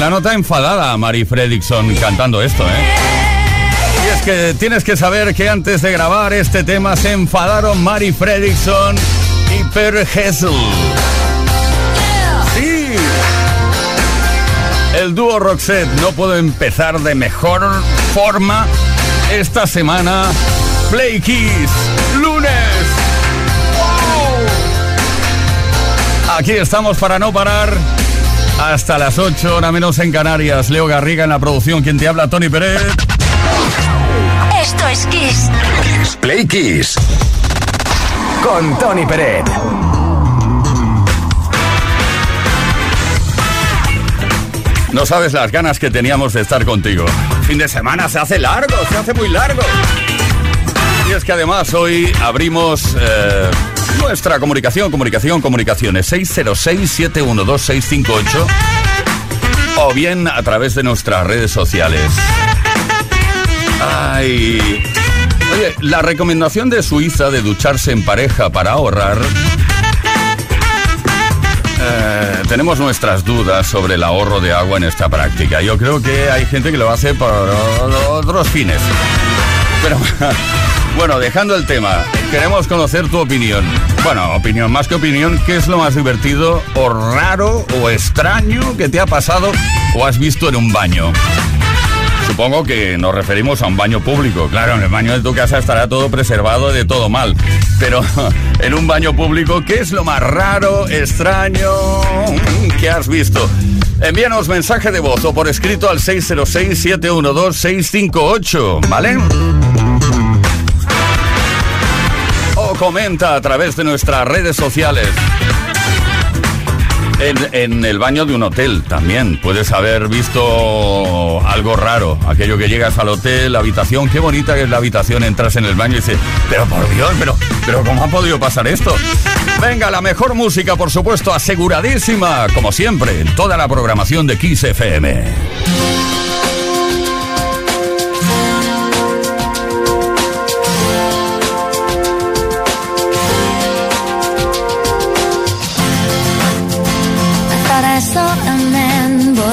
la nota enfadada a Mari Fredrickson cantando esto, ¿eh? Y es que tienes que saber que antes de grabar este tema se enfadaron Mari Fredrickson y Per Hessel. Sí. El dúo Roxette no puedo empezar de mejor forma esta semana. Play Kiss, lunes. Aquí estamos para no parar. Hasta las 8, hora menos en Canarias. Leo Garriga en la producción. Quien te habla, Tony Pérez. Esto es Kiss. Kiss Play Kiss. Con Tony Pérez. No sabes las ganas que teníamos de estar contigo. Fin de semana se hace largo, se hace muy largo. Y es que además hoy abrimos eh, nuestra comunicación, comunicación, comunicaciones 606-712-658 o bien a través de nuestras redes sociales. Ay. Oye, la recomendación de Suiza de ducharse en pareja para ahorrar eh, tenemos nuestras dudas sobre el ahorro de agua en esta práctica. Yo creo que hay gente que lo hace por otros fines. Pero bueno, dejando el tema, queremos conocer tu opinión. Bueno, opinión, más que opinión, ¿qué es lo más divertido o raro o extraño que te ha pasado o has visto en un baño? Supongo que nos referimos a un baño público. Claro, en el baño de tu casa estará todo preservado de todo mal. Pero en un baño público, ¿qué es lo más raro, extraño que has visto? Envíanos mensaje de voz o por escrito al 606-712-658, ¿vale? Comenta a través de nuestras redes sociales. En, el baño de un hotel también puedes haber visto algo raro. Aquello que llegas al hotel, la habitación, qué bonita que es la habitación, entras en el baño y dices, pero por Dios, pero, pero ¿cómo ha podido pasar esto? Venga, la mejor música, por supuesto, aseguradísima, como siempre, en toda la programación de Kiss FM.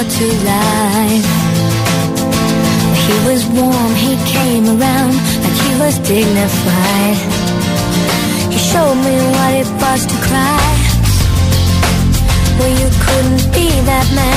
To life. He was warm, he came around like he was dignified. He showed me what it was to cry. Well, you couldn't be that man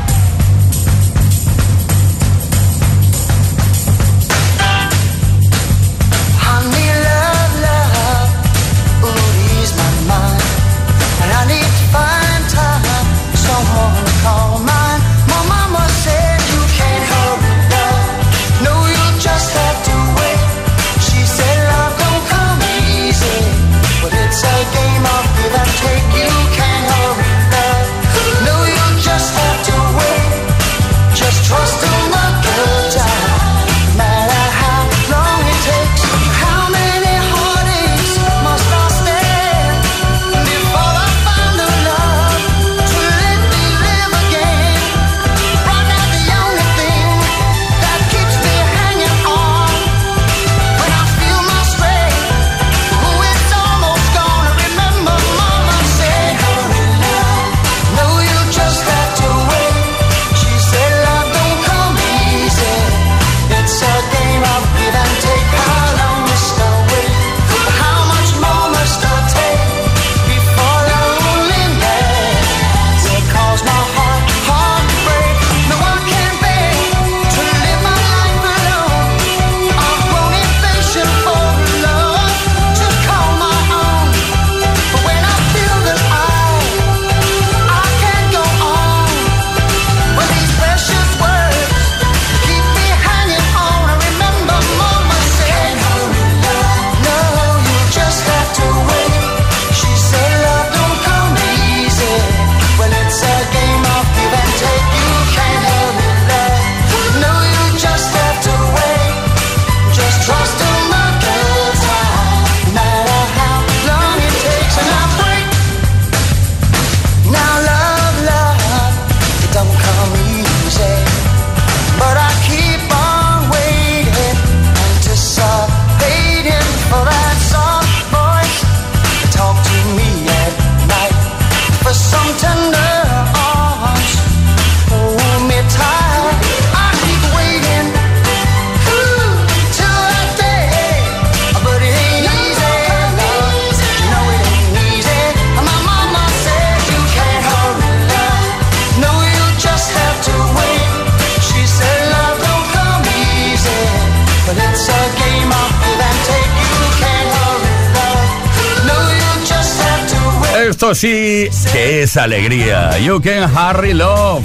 Es alegría. You Can Harry Love.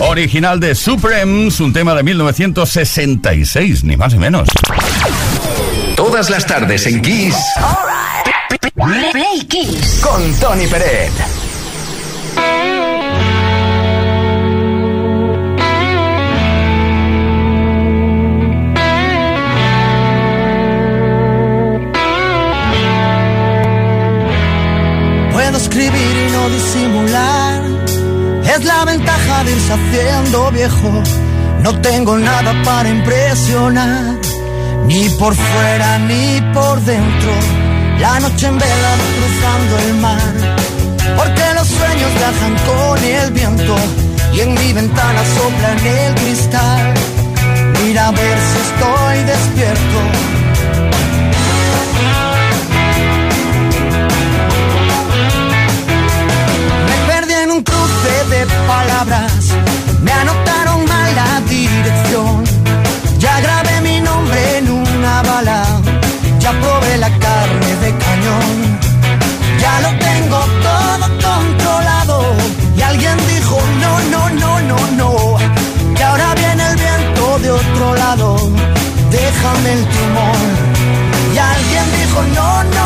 Original de Supremes, un tema de 1966, ni más ni menos. Todas las tardes en Kiss. Play Kiss. Con Tony Peret. Es la ventaja de irse haciendo viejo. No tengo nada para impresionar, ni por fuera ni por dentro. La noche en vela cruzando el mar, porque los sueños viajan con el viento y en mi ventana sopla en el cristal. Mira a ver si estoy despierto de palabras, me anotaron mal la dirección. Ya grabé mi nombre en una bala, ya probé la carne de cañón. Ya lo tengo todo controlado. Y alguien dijo, no, no, no, no, no. Que ahora viene el viento de otro lado. Déjame el timón. Y alguien dijo, no, no.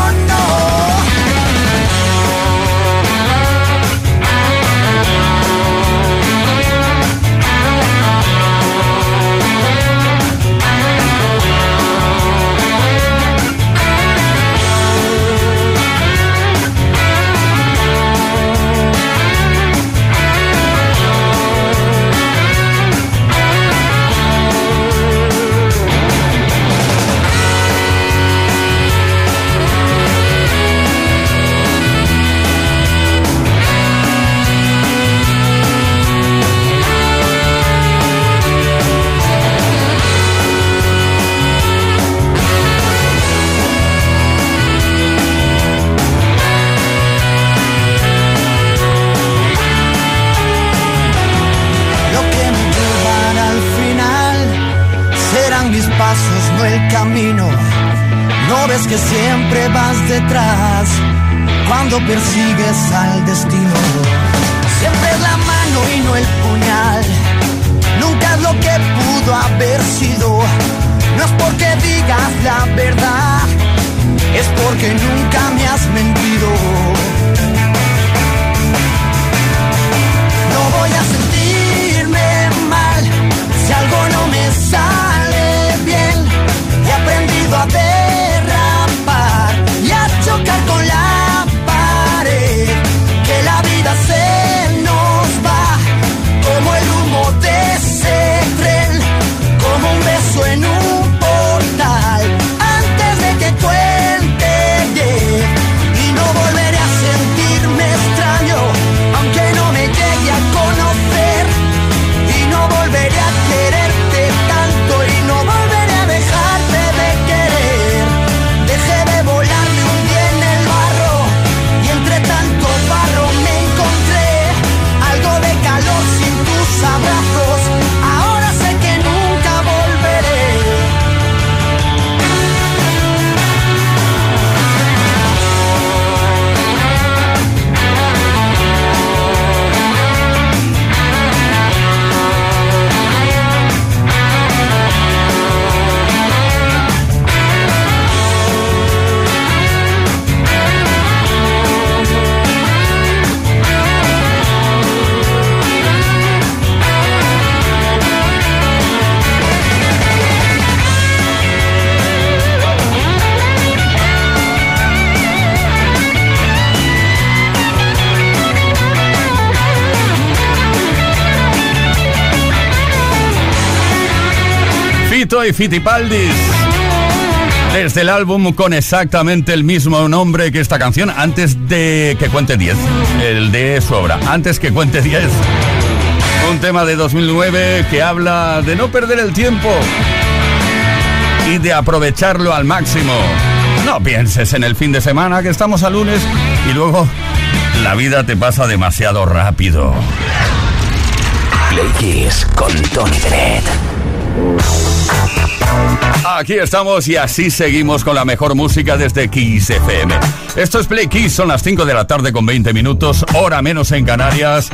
Fito y Fitipaldis. Desde el álbum con exactamente el mismo nombre que esta canción, antes de que cuente 10. El de su obra, antes que cuente 10. Un tema de 2009 que habla de no perder el tiempo y de aprovecharlo al máximo. No pienses en el fin de semana, que estamos a lunes y luego la vida te pasa demasiado rápido. Play Kiss con Tony Bennett. Aquí estamos y así seguimos con la mejor música desde Kiss FM. Esto es Play Kiss, son las 5 de la tarde con 20 minutos, hora menos en Canarias.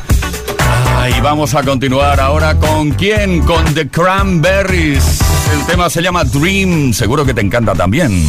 Y vamos a continuar ahora con quién? Con The Cranberries. El tema se llama Dream, seguro que te encanta también.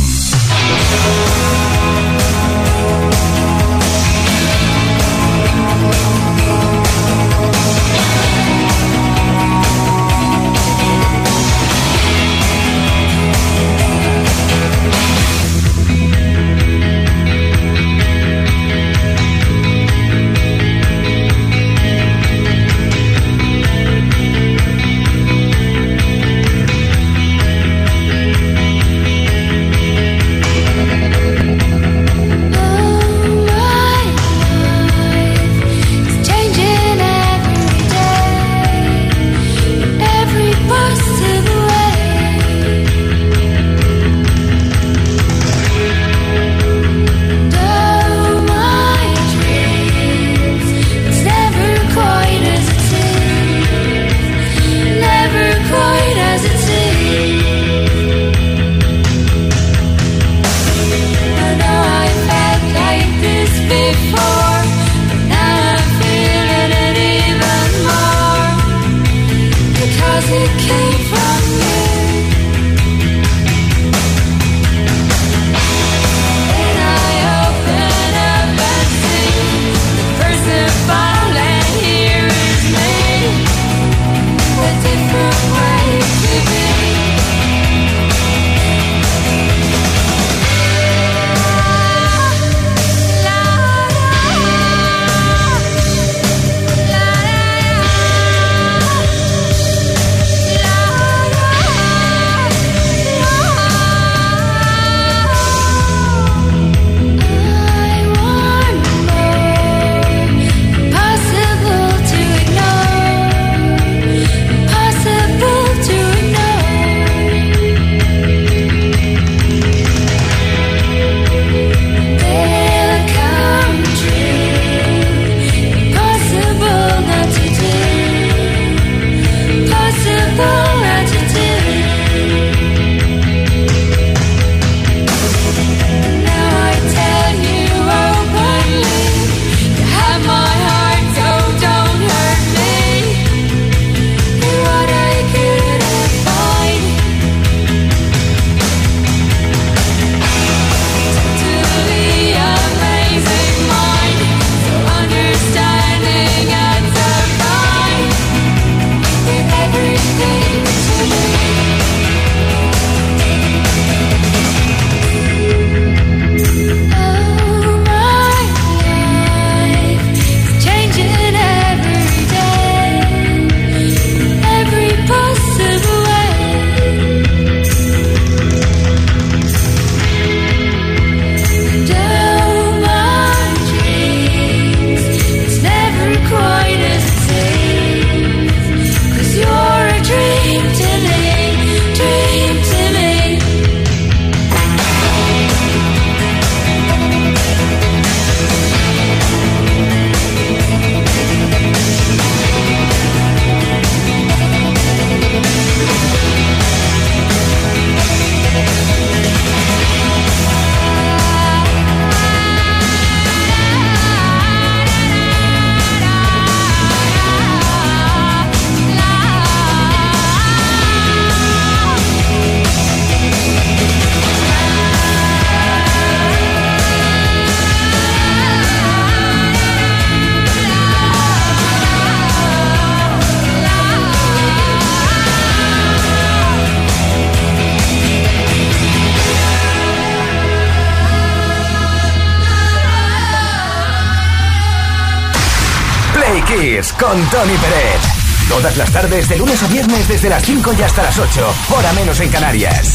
Con Tony Pérez. Todas las tardes, de lunes a viernes, desde las 5 y hasta las 8, hora menos en Canarias.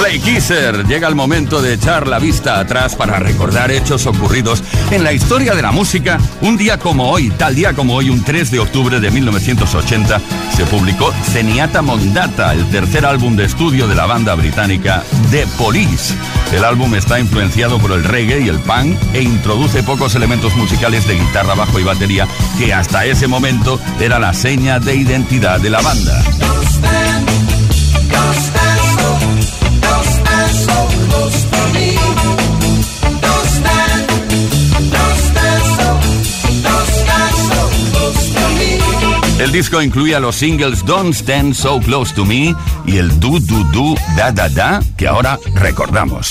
Play Kisser, llega el momento de echar la vista atrás para recordar hechos ocurridos en la historia de la música. Un día como hoy, tal día como hoy, un 3 de octubre de 1980, se publicó Zeniata Mondata, el tercer álbum de estudio de la banda británica The Police. El álbum está influenciado por el reggae y el punk e introduce pocos elementos musicales de guitarra, bajo y batería que hasta ese momento era la seña de identidad de la banda. El disco incluía los singles Don't Stand So Close to Me y el Do Do Do Da Da Da que ahora recordamos.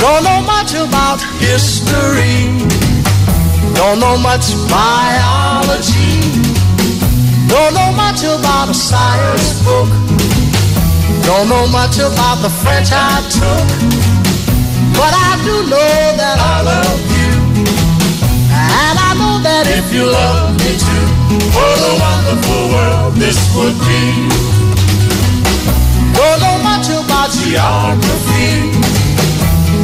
Don't know much about history. Don't know much biology. Don't know much about a science book. Don't know much about the French I took. But I do know that I love you. And I know that if you love me too, what a wonderful world this would be. Don't know much about geography.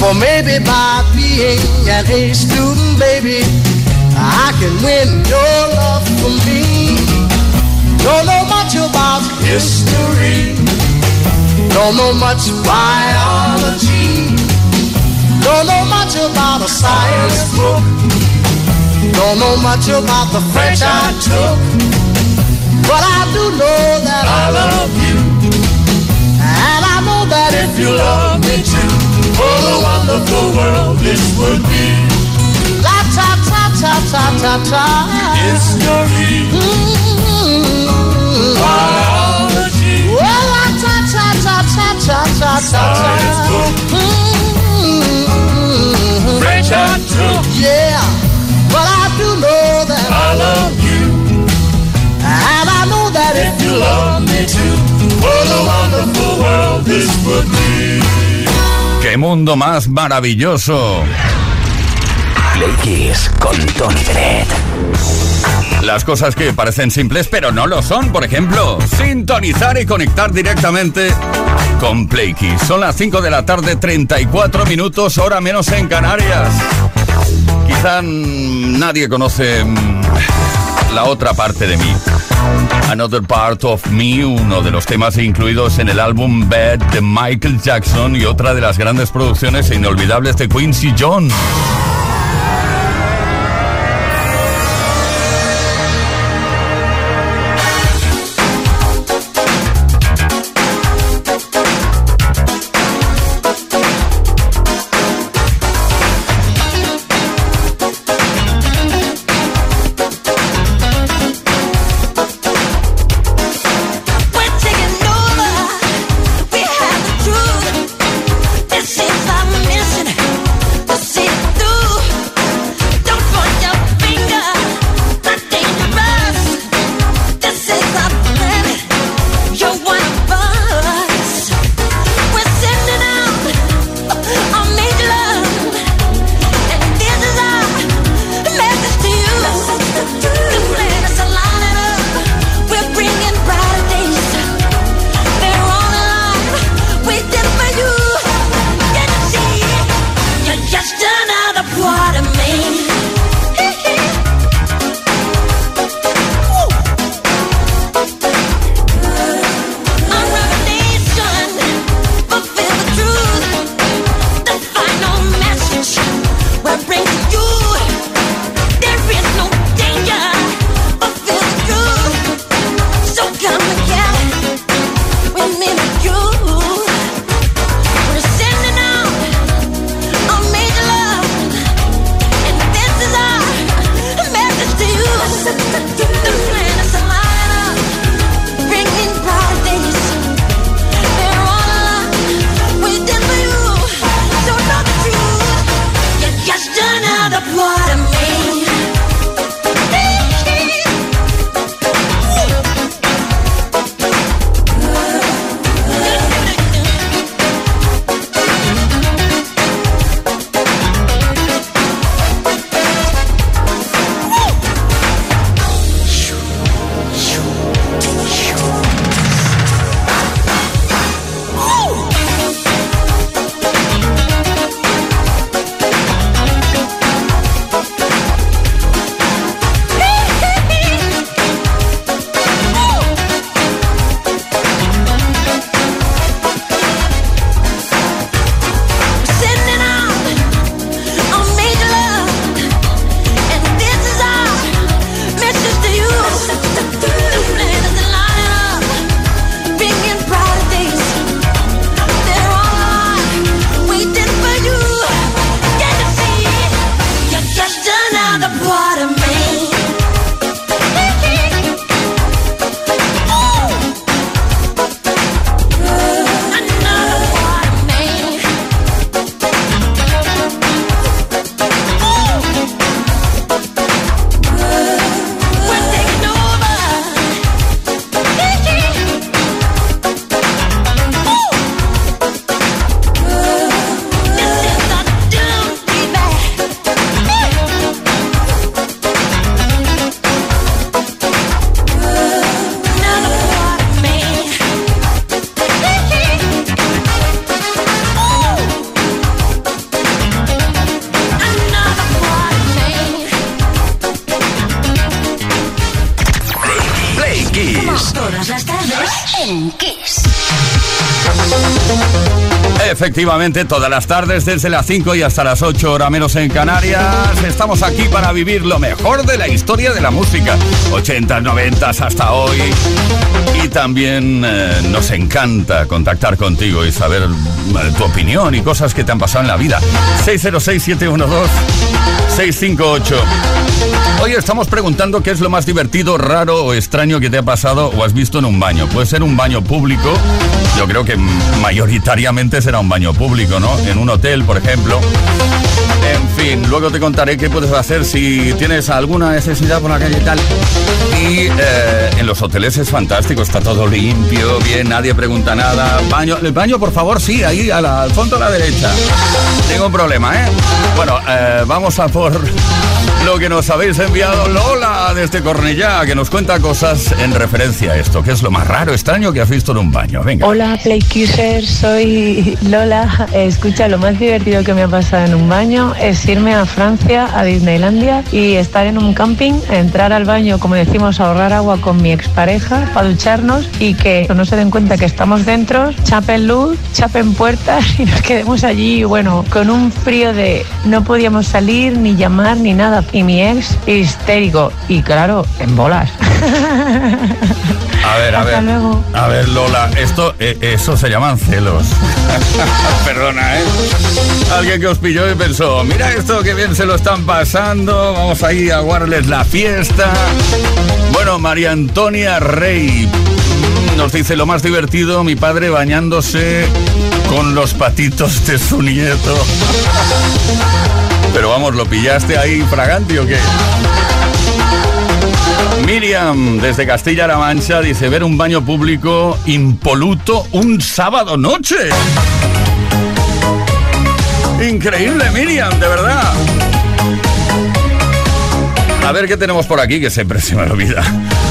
For maybe by being an A student, baby, I can win your love for me. Don't know much about history. Don't know much biology. Don't know much about a science book. Don't know much about the French I took. But I do know that I love you. And I know that if you love me too, what a wonderful world this would be. La ta ta ta ta ta ta. History. Mm-hmm. Biology. Well, la ta ta ta ta ta ta ta ta. Mm-hmm. French I took. Yeah, but I do know that I love you. And I know that if you love me too, what a wonderful world this would be. ¡Qué mundo más maravilloso! Play Kiss con Tony Dredd. Las cosas que parecen simples pero no lo son, por ejemplo, sintonizar y conectar directamente con Play Kiss. Son las 5 de la tarde, 34 minutos, hora menos en Canarias. Quizá nadie conoce mm, la otra parte de mí. Another Part of Me, uno de los temas incluidos en el álbum Bad de Michael Jackson y otra de las grandes producciones e inolvidables de Quincy Jones. Efectivamente, todas las tardes desde las 5 y hasta las 8 hora menos en Canarias, estamos aquí para vivir lo mejor de la historia de la música. 80, 90 hasta hoy. Y también eh, nos encanta contactar contigo y saber eh, tu opinión y cosas que te han pasado en la vida. 606-712-658. Hoy estamos preguntando qué es lo más divertido, raro o extraño que te ha pasado o has visto en un baño. Puede ser un baño público, yo creo que mayoritariamente será un baño público, ¿no? En un hotel, por ejemplo. En fin, luego te contaré qué puedes hacer si tienes alguna necesidad por la calle y tal. Y eh, en los hoteles es fantástico, está todo limpio, bien, nadie pregunta nada. Baño, el baño, por favor, sí, ahí al fondo a la derecha. Tengo un problema, ¿eh? Bueno, eh, vamos a por lo que nos habéis enviado Lola desde Cornellá, que nos cuenta cosas en referencia a esto, que es lo más raro, extraño que has visto en un baño. Venga. Hola, Playkisser, soy Lola. Escucha, lo más divertido que me ha pasado en un baño es irme a Francia, a Disneylandia y estar en un camping, entrar al baño, como decimos, ahorrar agua con mi expareja para ducharnos y que no se den cuenta que estamos dentro, chapen luz, chapen puertas y nos quedemos allí, bueno, con un frío de no podíamos salir, ni llamar, ni nada. Y mi ex histérico y claro, en bolas. A ver, a Hasta ver. luego. A ver, Lola, esto, eh, eso se llaman celos. Perdona, ¿eh? Alguien que os pilló y pensó, mira esto, que bien se lo están pasando, vamos ahí a guardarles la fiesta. Bueno, María Antonia Rey nos dice lo más divertido, mi padre bañándose con los patitos de su nieto. Pero vamos, ¿lo pillaste ahí fragante o qué? Miriam, desde Castilla-La Mancha, dice ver un baño público impoluto un sábado noche. Increíble, Miriam, de verdad. A ver qué tenemos por aquí, que siempre se me olvida.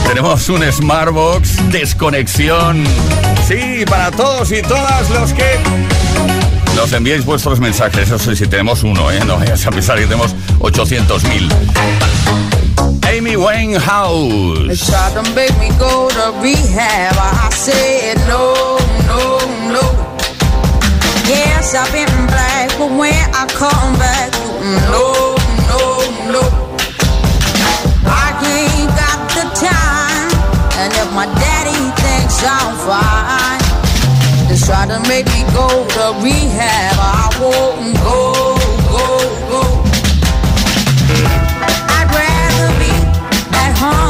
Tenemos un Smartbox, desconexión. Sí, para todos y todas los que nos enviéis vuestros mensajes. Eso sí, si tenemos uno, ¿eh? No vayas a pensar que tenemos 800.000. Amy Winehouse. Tried to make me go to rehab. I said no, no, no. Yes, I've been black, but when I come back, no, no, no. I ain't got the time, and if my daddy thinks I'm fine, try to make me go to rehab. I won't go, go, go. I'd rather be at home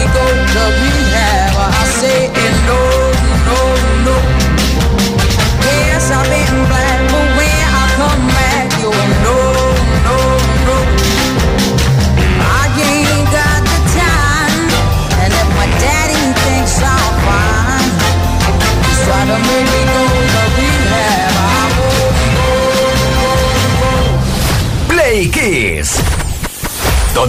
we go, tell me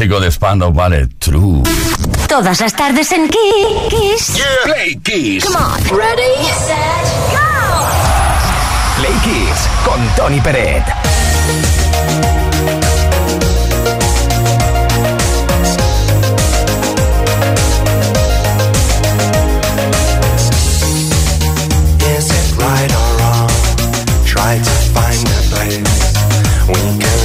clásico de Spandau Ballet, True. Todas las tardes en Kiss. Yeah. Play Kiss. Come on. Ready, set, go. Play Kiss con Tony Peret. Is it right or wrong? Try to find a place we can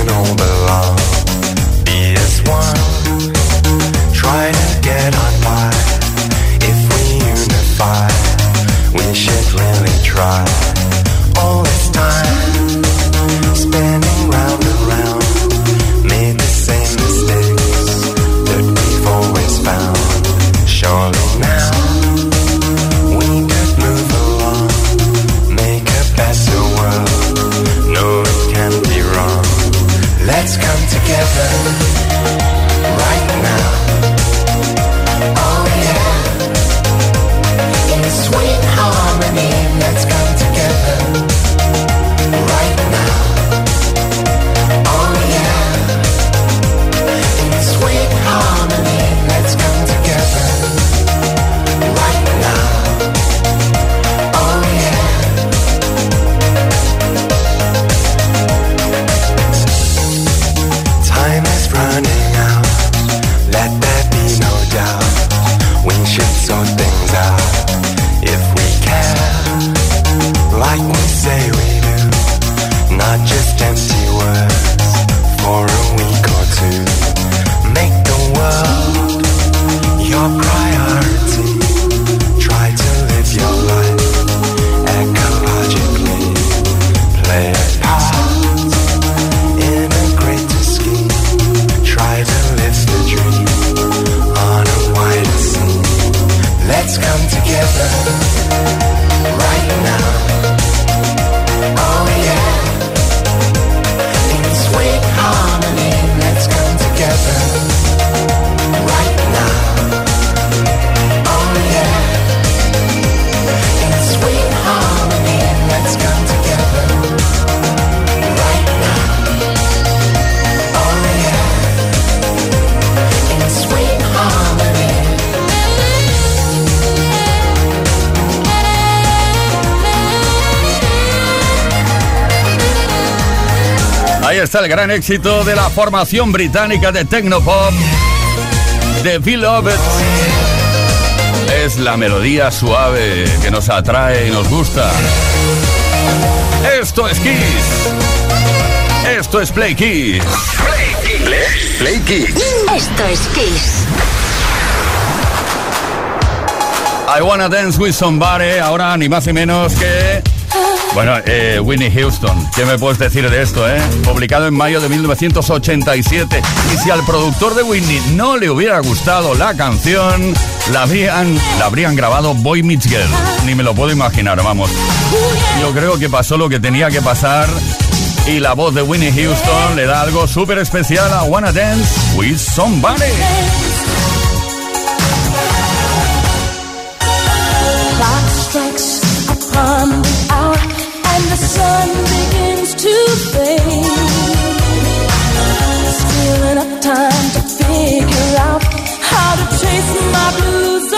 el gran éxito de la formación británica de Tecnopop, The Beloved. Es la melodía suave que nos atrae y nos gusta. Esto es Kiss. Esto es Play Kiss. Play, Kiss. Esto es Kiss. I wanna dance with somebody. Ahora ni más ni menos que bueno, eh, Winnie Houston, ¿qué me puedes decir de esto, eh? Publicado en mayo de 1987. Y si al productor de Winnie no le hubiera gustado la canción, la habrían, la habrían grabado Boy Meets Girl. Ni me lo puedo imaginar, vamos. Yo creo que pasó lo que tenía que pasar y la voz de Winnie Houston le da algo súper especial a Wanna Dance with Somebody. Sun begins to fade. Still enough time to figure out how to chase my blues